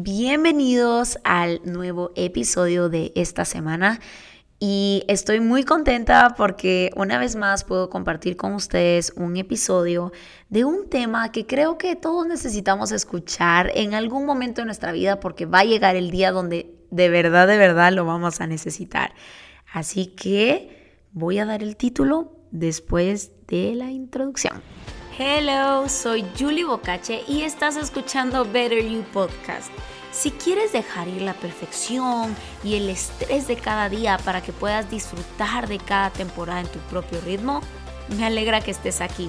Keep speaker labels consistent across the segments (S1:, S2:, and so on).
S1: Bienvenidos al nuevo episodio de esta semana y estoy muy contenta porque una vez más puedo compartir con ustedes un episodio de un tema que creo que todos necesitamos escuchar en algún momento de nuestra vida porque va a llegar el día donde de verdad, de verdad lo vamos a necesitar. Así que voy a dar el título después de la introducción. Hello, soy Julie Bocache y estás escuchando Better You Podcast. Si quieres dejar ir la perfección y el estrés de cada día para que puedas disfrutar de cada temporada en tu propio ritmo, me alegra que estés aquí.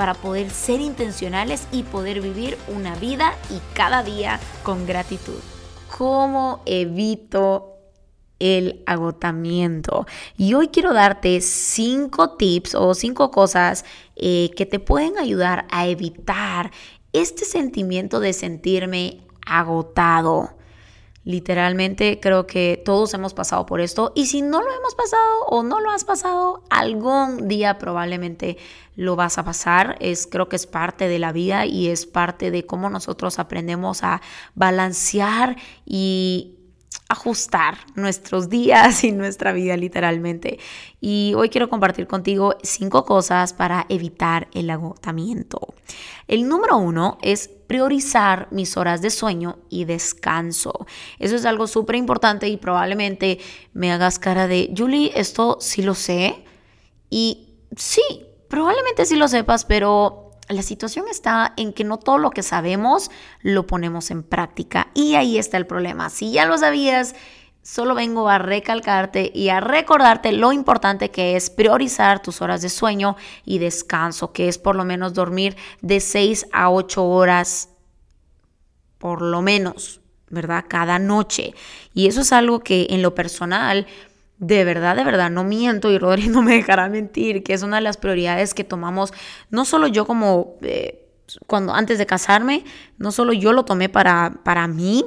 S1: para poder ser intencionales y poder vivir una vida y cada día con gratitud. ¿Cómo evito el agotamiento. Y hoy quiero darte cinco tips o cinco cosas eh, que te pueden ayudar a evitar este sentimiento de sentirme agotado. Literalmente creo que todos hemos pasado por esto y si no lo hemos pasado o no lo has pasado, algún día probablemente lo vas a pasar. Es creo que es parte de la vida y es parte de cómo nosotros aprendemos a balancear y ajustar nuestros días y nuestra vida literalmente. Y hoy quiero compartir contigo cinco cosas para evitar el agotamiento. El número uno es priorizar mis horas de sueño y descanso. Eso es algo súper importante y probablemente me hagas cara de, Julie, esto sí lo sé. Y sí, probablemente sí lo sepas, pero la situación está en que no todo lo que sabemos lo ponemos en práctica. Y ahí está el problema. Si ya lo sabías, solo vengo a recalcarte y a recordarte lo importante que es priorizar tus horas de sueño y descanso, que es por lo menos dormir de 6 a 8 horas, por lo menos, ¿verdad? Cada noche. Y eso es algo que en lo personal de verdad, de verdad, no miento y Rodri no me dejará mentir, que es una de las prioridades que tomamos, no solo yo como, eh, cuando antes de casarme, no solo yo lo tomé para, para mí,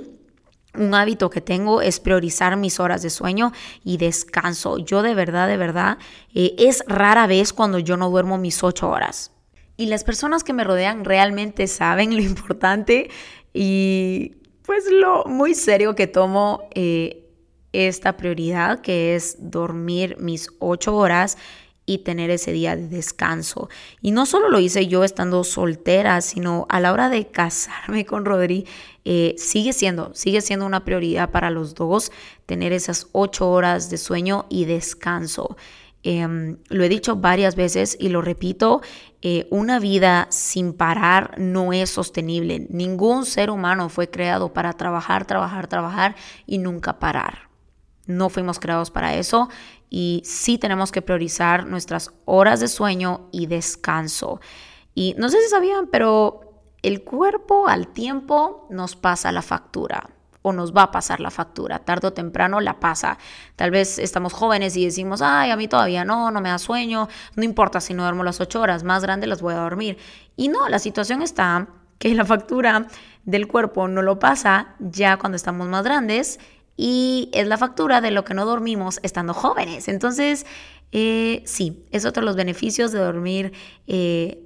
S1: un hábito que tengo es priorizar mis horas de sueño y descanso. Yo de verdad, de verdad, eh, es rara vez cuando yo no duermo mis ocho horas. Y las personas que me rodean realmente saben lo importante y pues lo muy serio que tomo eh, esta prioridad que es dormir mis ocho horas y tener ese día de descanso. Y no solo lo hice yo estando soltera, sino a la hora de casarme con Rodri, eh, sigue siendo, sigue siendo una prioridad para los dos tener esas ocho horas de sueño y descanso. Em, lo he dicho varias veces y lo repito, eh, una vida sin parar no es sostenible. Ningún ser humano fue creado para trabajar, trabajar, trabajar y nunca parar. No fuimos creados para eso y sí tenemos que priorizar nuestras horas de sueño y descanso. Y no sé si sabían, pero el cuerpo al tiempo nos pasa la factura o nos va a pasar la factura, tarde o temprano la pasa. Tal vez estamos jóvenes y decimos, ay, a mí todavía no, no me da sueño, no importa si no duermo las ocho horas, más grande las voy a dormir. Y no, la situación está que la factura del cuerpo no lo pasa ya cuando estamos más grandes y es la factura de lo que no dormimos estando jóvenes. Entonces, eh, sí, es otro de los beneficios de dormir eh,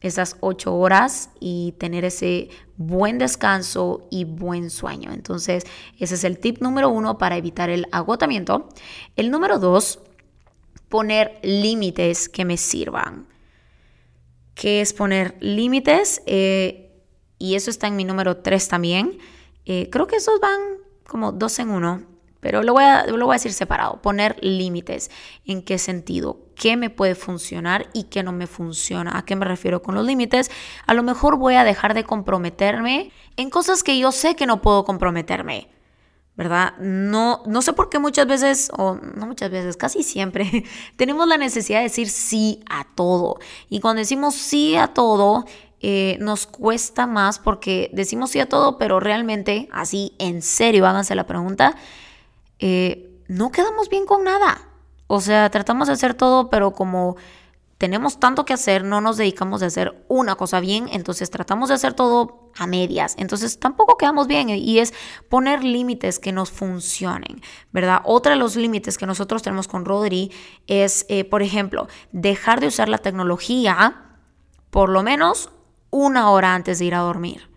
S1: esas ocho horas y tener ese buen descanso y buen sueño. Entonces, ese es el tip número uno para evitar el agotamiento. El número dos, poner límites que me sirvan. ¿Qué es poner límites? Eh, y eso está en mi número tres también. creo que esos van como dos en uno, pero lo voy, a, lo voy a decir separado, poner límites. ¿En qué sentido? ¿Qué me puede funcionar y qué no me funciona? ¿A qué me refiero con los límites? A lo mejor voy a dejar de comprometerme en cosas que yo sé que no puedo comprometerme. ¿verdad? No, no sé por qué muchas veces, o no muchas veces, casi siempre, tenemos la necesidad de decir sí a todo. Y cuando decimos sí a todo, eh, nos cuesta más porque decimos sí a todo, pero realmente, así en serio, háganse la pregunta, eh, no quedamos bien con nada. O sea, tratamos de hacer todo, pero como tenemos tanto que hacer, no nos dedicamos a hacer una cosa bien, entonces tratamos de hacer todo a medias, entonces tampoco quedamos bien y es poner límites que nos funcionen, ¿verdad? Otro de los límites que nosotros tenemos con Rodri es, eh, por ejemplo, dejar de usar la tecnología por lo menos una hora antes de ir a dormir.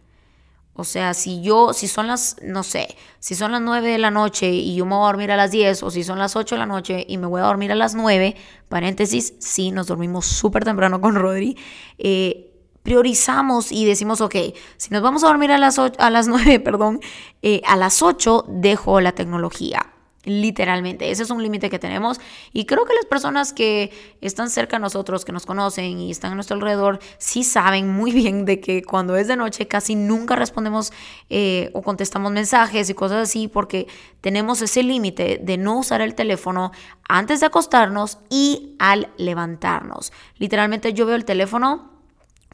S1: O sea, si yo, si son las, no sé, si son las 9 de la noche y yo me voy a dormir a las 10, o si son las 8 de la noche y me voy a dormir a las 9, paréntesis, sí, nos dormimos súper temprano con Rodri, eh, priorizamos y decimos, ok, si nos vamos a dormir a las, a las 9, perdón, eh, a las 8 dejo la tecnología. Literalmente, ese es un límite que tenemos y creo que las personas que están cerca de nosotros, que nos conocen y están a nuestro alrededor, sí saben muy bien de que cuando es de noche casi nunca respondemos eh, o contestamos mensajes y cosas así porque tenemos ese límite de no usar el teléfono antes de acostarnos y al levantarnos. Literalmente yo veo el teléfono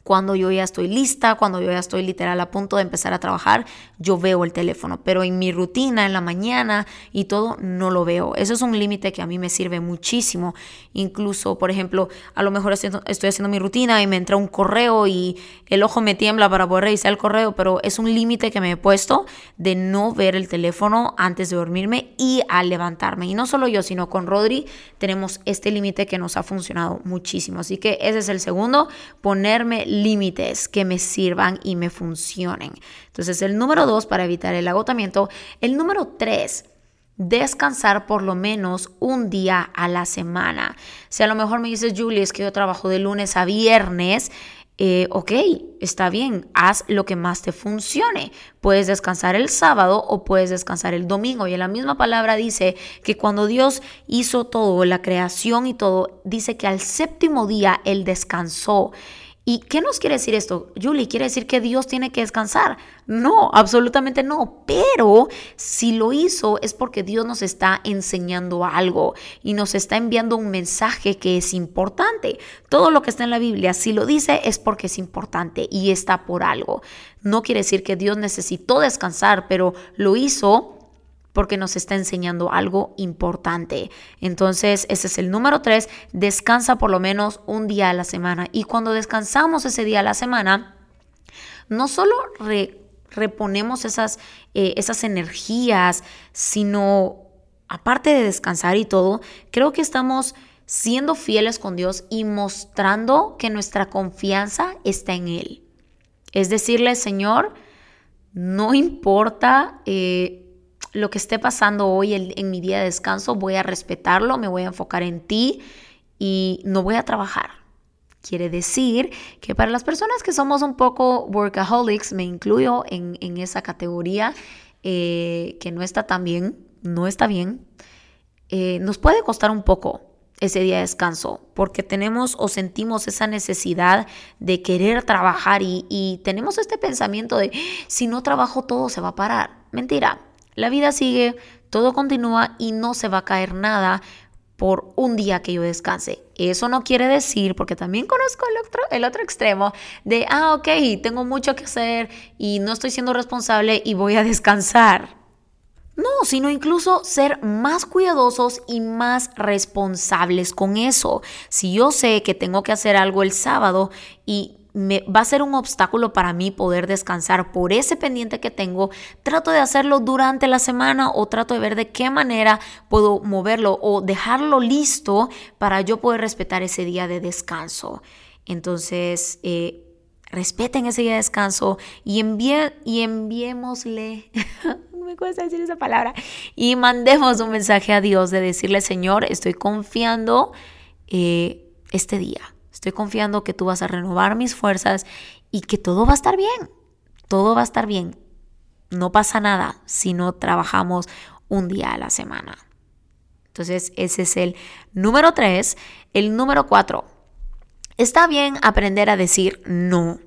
S1: cuando yo ya estoy lista, cuando yo ya estoy literal a punto de empezar a trabajar, yo veo el teléfono, pero en mi rutina, en la mañana y todo, no lo veo. Eso es un límite que a mí me sirve muchísimo. Incluso, por ejemplo, a lo mejor estoy haciendo mi rutina y me entra un correo y el ojo me tiembla para poder revisar el correo, pero es un límite que me he puesto de no ver el teléfono antes de dormirme y al levantarme. Y no solo yo, sino con Rodri tenemos este límite que nos ha funcionado muchísimo. Así que ese es el segundo, ponerme límites que me sirvan y me funcionen. Entonces, el número dos, para evitar el agotamiento. El número tres, descansar por lo menos un día a la semana. Si a lo mejor me dices, Julie, es que yo trabajo de lunes a viernes, eh, ok, está bien, haz lo que más te funcione. Puedes descansar el sábado o puedes descansar el domingo. Y en la misma palabra dice que cuando Dios hizo todo, la creación y todo, dice que al séptimo día Él descansó. ¿Y qué nos quiere decir esto? Julie, ¿quiere decir que Dios tiene que descansar? No, absolutamente no. Pero si lo hizo es porque Dios nos está enseñando algo y nos está enviando un mensaje que es importante. Todo lo que está en la Biblia, si lo dice, es porque es importante y está por algo. No quiere decir que Dios necesitó descansar, pero lo hizo porque nos está enseñando algo importante. Entonces, ese es el número tres, descansa por lo menos un día a la semana. Y cuando descansamos ese día a la semana, no solo reponemos esas, eh, esas energías, sino aparte de descansar y todo, creo que estamos siendo fieles con Dios y mostrando que nuestra confianza está en Él. Es decirle, Señor, no importa eh, lo que esté pasando hoy en, mi día de descanso, voy a respetarlo, me voy a enfocar en ti y no voy a trabajar. Quiere decir que para las personas que somos un poco workaholics, me incluyo en, esa categoría eh, que no está tan bien, no está bien, eh, nos puede costar un poco ese día de descanso, porque tenemos o sentimos esa necesidad de querer trabajar y, y tenemos este pensamiento de si no trabajo todo se va a parar. Mentira, la vida sigue, todo continúa y no se va a caer nada por un día que yo descanse. Eso no quiere decir, porque también conozco el otro, el otro extremo, de, ah, ok, tengo mucho que hacer y no estoy siendo responsable y voy a descansar. No, sino incluso ser más cuidadosos y más responsables con eso. Si yo sé que tengo que hacer algo el sábado y va a ser un obstáculo para mí poder descansar por ese pendiente que tengo, trato de hacerlo durante la semana o trato de ver de qué manera puedo moverlo o dejarlo listo para yo poder respetar ese día de descanso. Entonces, eh, respeten ese día de descanso y, envíe, y enviémosle, me cuesta decir esa palabra, y mandemos un mensaje a Dios de decirle, Señor, estoy confiando eh, este día Estoy confiando que tú vas a renovar mis fuerzas y que todo va a estar bien. Todo va a estar bien. No pasa nada si no trabajamos un día a la semana. Entonces, ese es el número tres. El número cuatro. Está bien aprender a decir no.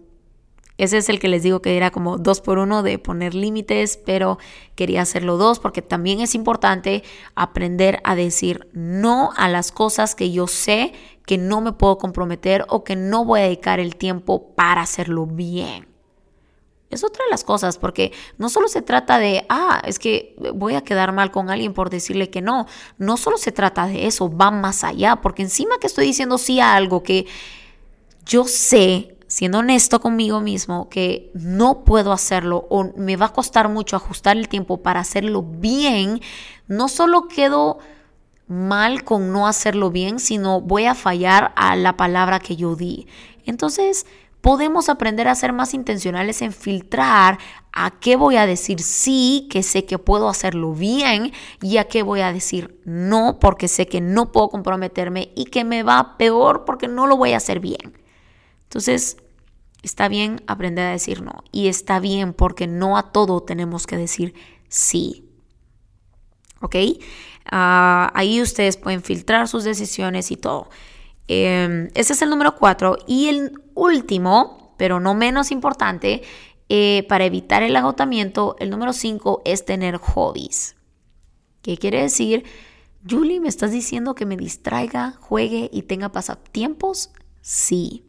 S1: Ese es el que les digo que era como dos por uno de poner límites, pero quería hacerlo dos porque también es importante aprender a decir no a las cosas que yo sé que no me puedo comprometer o que no voy a dedicar el tiempo para hacerlo bien. Es otra de las cosas, porque no solo se trata de, ah, es que voy a quedar mal con alguien por decirle que no. No solo se trata de eso, va más allá, porque encima que estoy diciendo sí a algo que yo sé, siendo honesto conmigo mismo, que no puedo hacerlo o me va a costar mucho ajustar el tiempo para hacerlo bien, no solo quedo mal con no hacerlo bien, sino voy a fallar a la palabra que yo di. Entonces, podemos aprender a ser más intencionales en filtrar a qué voy a decir sí, que sé que puedo hacerlo bien, y a qué voy a decir no, porque sé que no puedo comprometerme y que me va peor porque no lo voy a hacer bien. Entonces, está bien aprender a decir no, y está bien porque no a todo tenemos que decir sí. ¿Ok? Ah, ahí ustedes pueden filtrar sus decisiones y todo. Em, ese es el número cuatro. Y el último, pero no menos importante, eh, para evitar el agotamiento, el número cinco es tener hobbies. ¿Qué quiere decir? Julie, ¿me estás diciendo que me distraiga, juegue y tenga pasatiempos? Sí.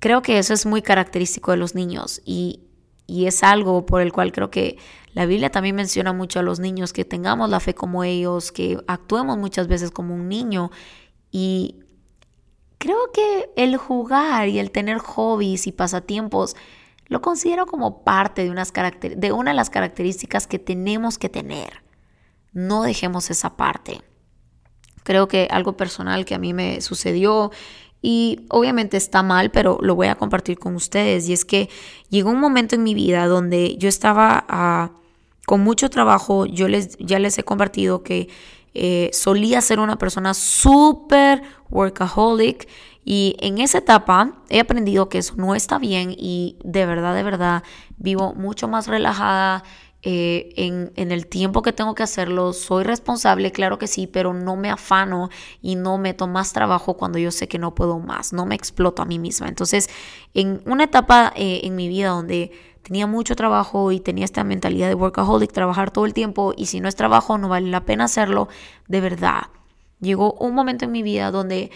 S1: Creo que eso es muy característico de los niños y, y es algo por el cual creo que la Biblia también menciona mucho a los niños que tengamos la fe como ellos, que actuemos muchas veces como un niño y creo que el jugar y el tener hobbies y pasatiempos lo considero como parte de, unas de una de las características que tenemos que tener. No dejemos esa parte. Creo que algo personal que a mí me sucedió y obviamente está mal, pero lo voy a compartir con ustedes. Y es que llegó un momento en mi vida donde yo estaba ah, con mucho trabajo. Yo les, ya les he compartido que eh, solía ser una persona súper workaholic. Y en esa etapa he aprendido que eso no está bien y de verdad, de verdad, vivo mucho más relajada, eh, en, en, el tiempo que tengo que hacerlo, soy responsable, claro que sí, pero no me afano y no meto más trabajo cuando yo sé que no puedo más, no me exploto a mí misma. Entonces, en una etapa eh, en mi vida donde tenía mucho trabajo y tenía esta mentalidad de workaholic, trabajar todo el tiempo y si no es trabajo no vale la pena hacerlo, de verdad. Llegó un momento en mi vida donde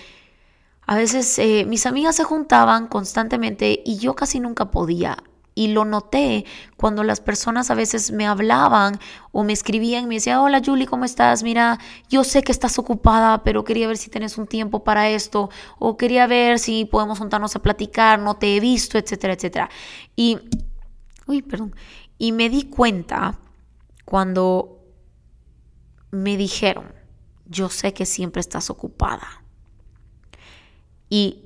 S1: a veces eh, mis amigas se juntaban constantemente y yo casi nunca podía. Y lo noté cuando las personas a veces me hablaban o me escribían y me decían, hola Julie, ¿cómo estás? Mira, yo sé que estás ocupada, pero quería ver si tienes un tiempo para esto, o quería ver si podemos juntarnos a platicar, no te he visto, etcétera, etcétera. Y, uy, perdón, y me di cuenta cuando me dijeron, yo sé que siempre estás ocupada. Y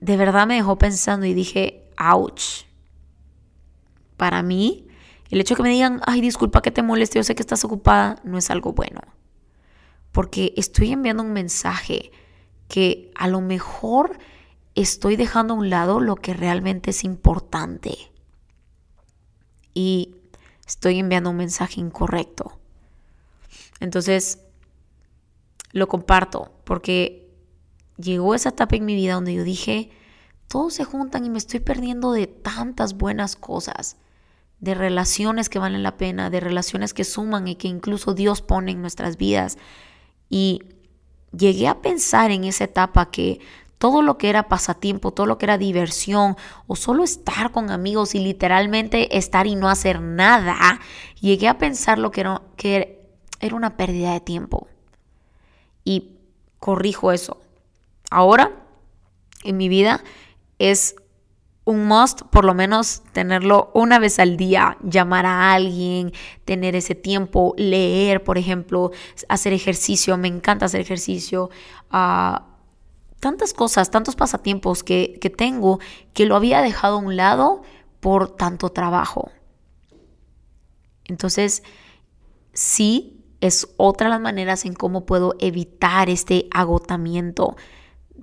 S1: de verdad me dejó pensando y dije, ouch. Para mí, el hecho de que me digan, ay, disculpa que te moleste, yo sé que estás ocupada, no es algo bueno. Porque estoy enviando un mensaje que a lo mejor estoy dejando a un lado lo que realmente es importante. Y estoy enviando un mensaje incorrecto. Entonces, lo comparto porque llegó esa etapa en mi vida donde yo dije, todos se juntan y me estoy perdiendo de tantas buenas cosas, de relaciones que valen la pena, de relaciones que suman y que incluso Dios pone en nuestras vidas. Y llegué a pensar en esa etapa que todo lo que era pasatiempo, todo lo que era diversión o solo estar con amigos y literalmente estar y no hacer nada, llegué a pensar lo que era, que era una pérdida de tiempo. Y corrijo eso. Ahora, en mi vida, es un must, por lo menos tenerlo una vez al día, llamar a alguien, tener ese tiempo, leer, por ejemplo, hacer ejercicio, me encanta hacer ejercicio, ah, tantas cosas, tantos pasatiempos que, que tengo que lo había dejado a un lado por tanto trabajo. Entonces, sí, es otra de las maneras en cómo puedo evitar este agotamiento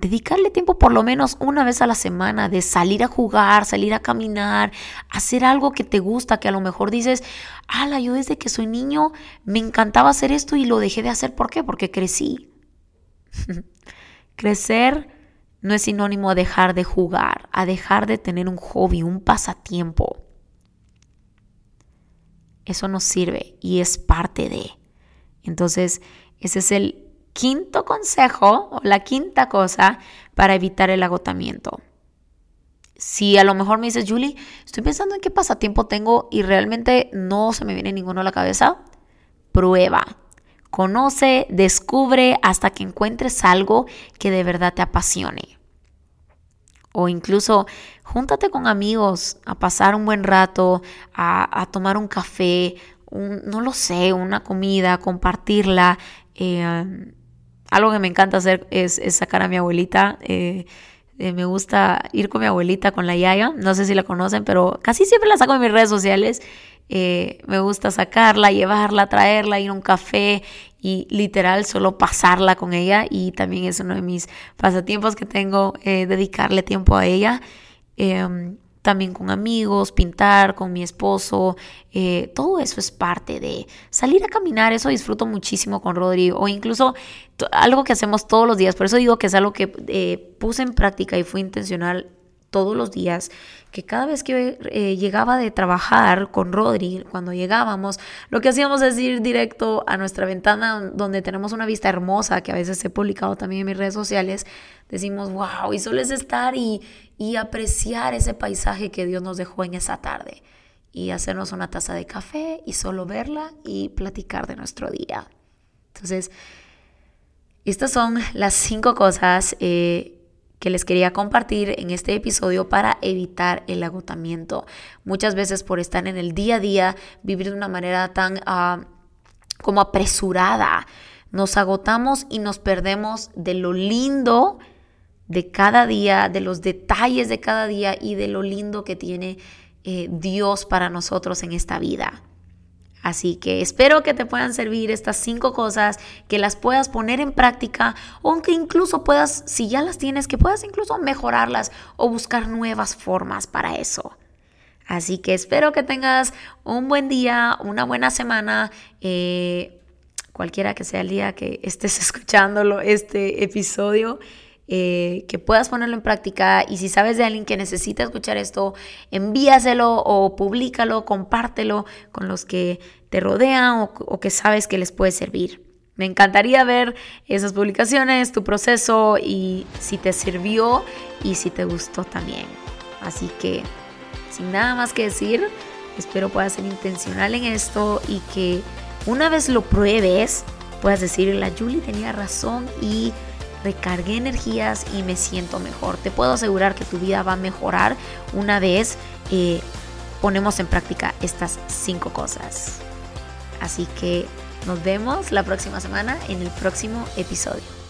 S1: dedicarle tiempo por lo menos una vez a la semana de salir a jugar, salir a caminar, hacer algo que te gusta, que a lo mejor dices, ala, yo desde que soy niño me encantaba hacer esto y lo dejé de hacer. ¿Por qué? Porque crecí. Crecer no es sinónimo a dejar de jugar, a dejar de tener un hobby, un pasatiempo. Eso nos sirve y es parte de. Entonces, ese es el quinto consejo o la quinta cosa para evitar el agotamiento. si a lo mejor me dices, Julie, estoy pensando en qué pasatiempo tengo y realmente no se me viene ninguno a la cabeza, prueba. Conoce, descubre hasta que encuentres algo que de verdad te apasione. O incluso júntate con amigos a pasar un buen rato, a, tomar un café, no lo sé, una comida, compartirla. Eh, algo que me encanta hacer es, sacar a mi abuelita. Eh, eh, me gusta ir con mi abuelita, con la Yaya. No sé si la conocen, pero casi siempre la saco en mis redes sociales. Eh, me gusta sacarla, llevarla, traerla, ir a un café y literal solo pasarla con ella. Y también es uno de mis pasatiempos que tengo, dedicarle tiempo a ella. Em, también con amigos, pintar con mi esposo, eh, todo eso es parte de salir a caminar, eso disfruto muchísimo con Rodrigo, o incluso algo que hacemos todos los días, por eso digo que es algo que eh, puse en práctica y fue intencional todos los días, que cada vez que eh, llegaba de trabajar con Rodri, cuando llegábamos, lo que hacíamos es ir directo a nuestra ventana donde tenemos una vista hermosa, que a veces he publicado también en mis redes sociales, decimos, wow, y solo es estar y, y apreciar ese paisaje que Dios nos dejó en esa tarde y hacernos una taza de café y solo verla y platicar de nuestro día. Entonces, estas son las cinco cosas eh, que les quería compartir en este episodio para evitar el agotamiento. Muchas veces por estar en el día a día, vivir de una manera tan ah, como apresurada, nos agotamos y nos perdemos de lo lindo de cada día, de los detalles de cada día y de lo lindo que tiene eh, Dios para nosotros en esta vida. Así que espero que te puedan servir estas cinco cosas, que las puedas poner en práctica o que incluso puedas, si ya las tienes, que puedas incluso mejorarlas o buscar nuevas formas para eso. Así que espero que tengas un buen día, una buena semana, eh, cualquiera que sea el día que estés escuchándolo, este episodio. Eh, que puedas ponerlo en práctica y si sabes de alguien que necesita escuchar esto, envíaselo o públicalo, compártelo con los que te rodean o, o que sabes que les puede servir. Me encantaría ver esas publicaciones, tu proceso y si te sirvió y si te gustó también. Así que, sin nada más que decir, espero puedas ser intencional en esto y que una vez lo pruebes, puedas decir, la Julie tenía razón y recargué energías y me siento mejor. Te puedo asegurar que tu vida va a mejorar una vez eh, ponemos en práctica estas cinco cosas. Así que nos vemos la próxima semana en el próximo episodio.